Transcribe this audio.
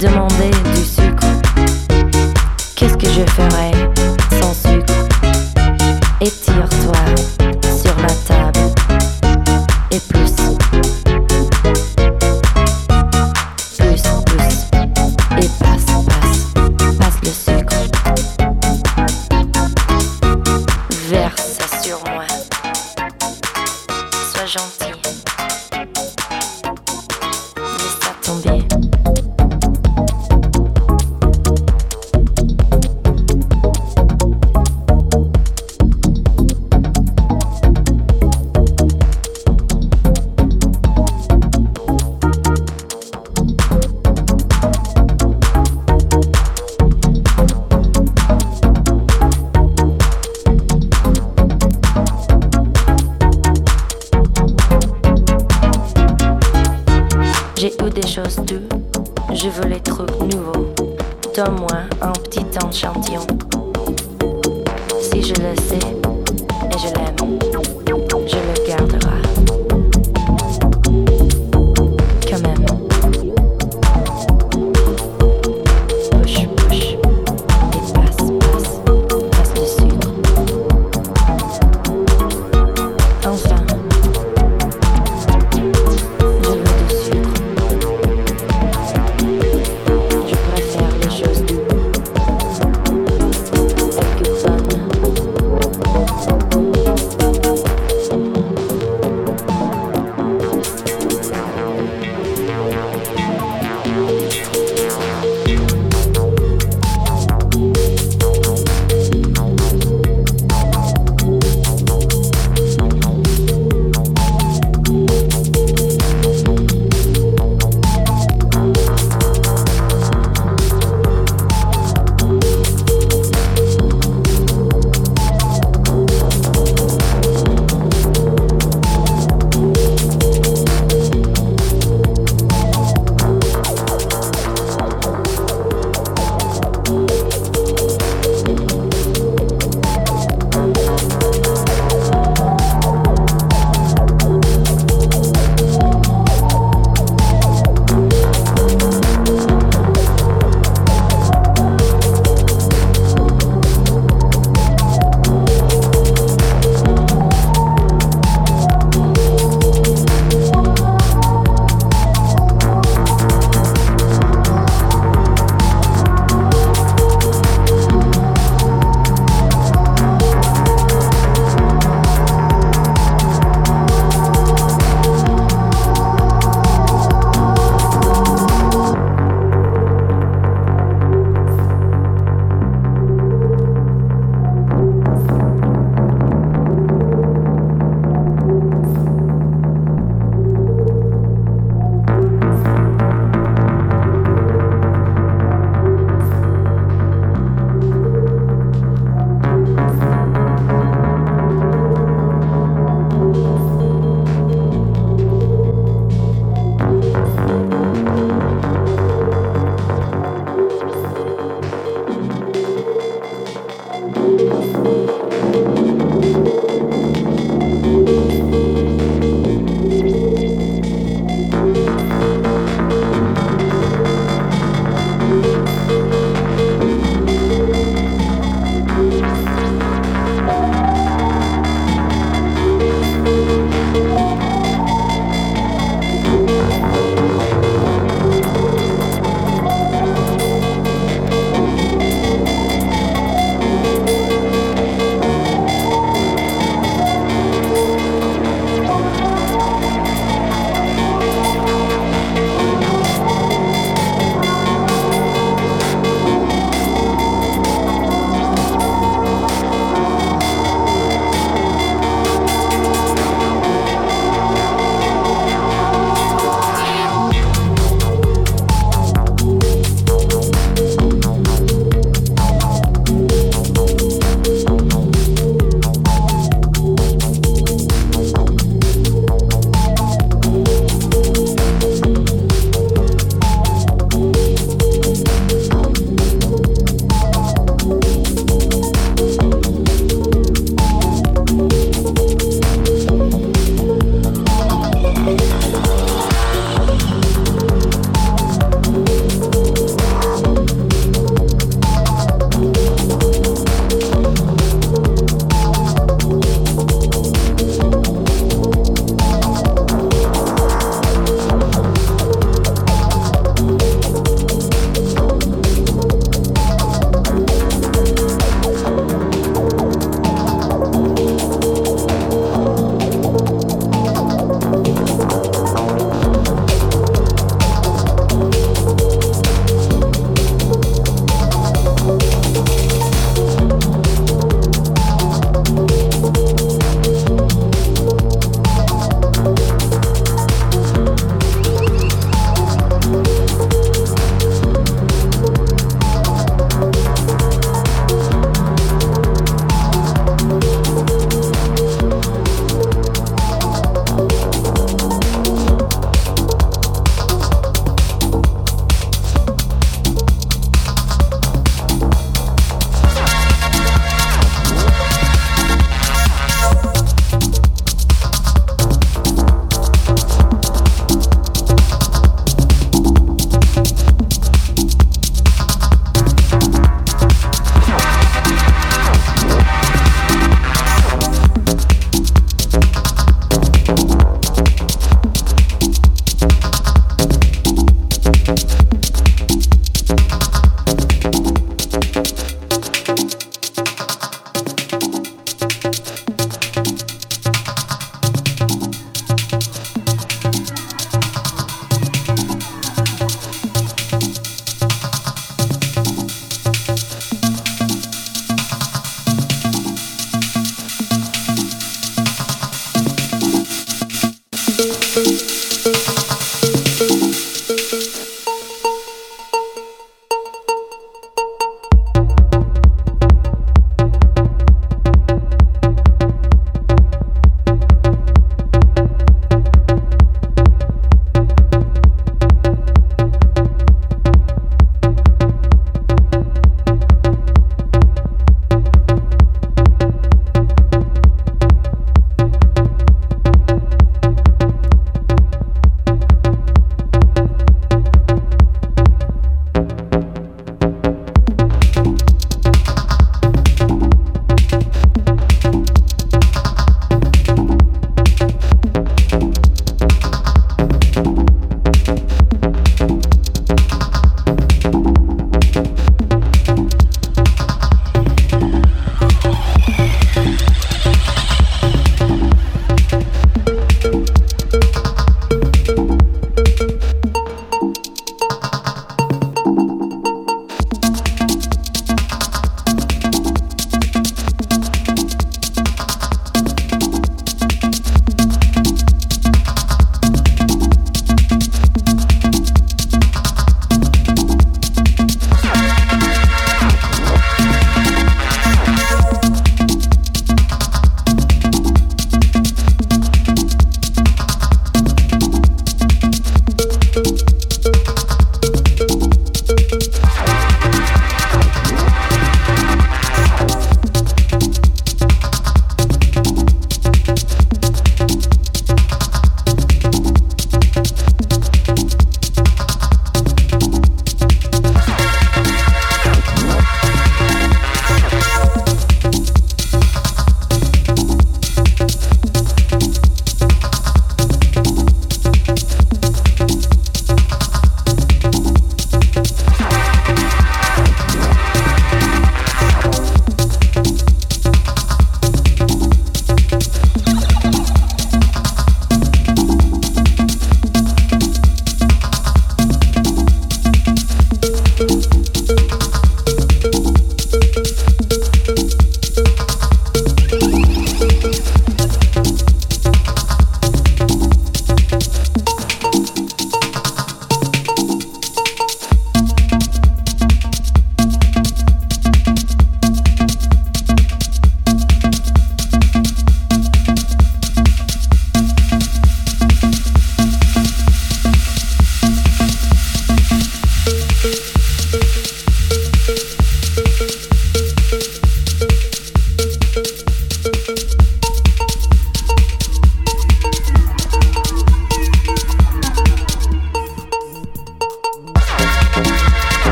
demande.